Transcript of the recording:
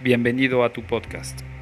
Bienvenido a tu podcast.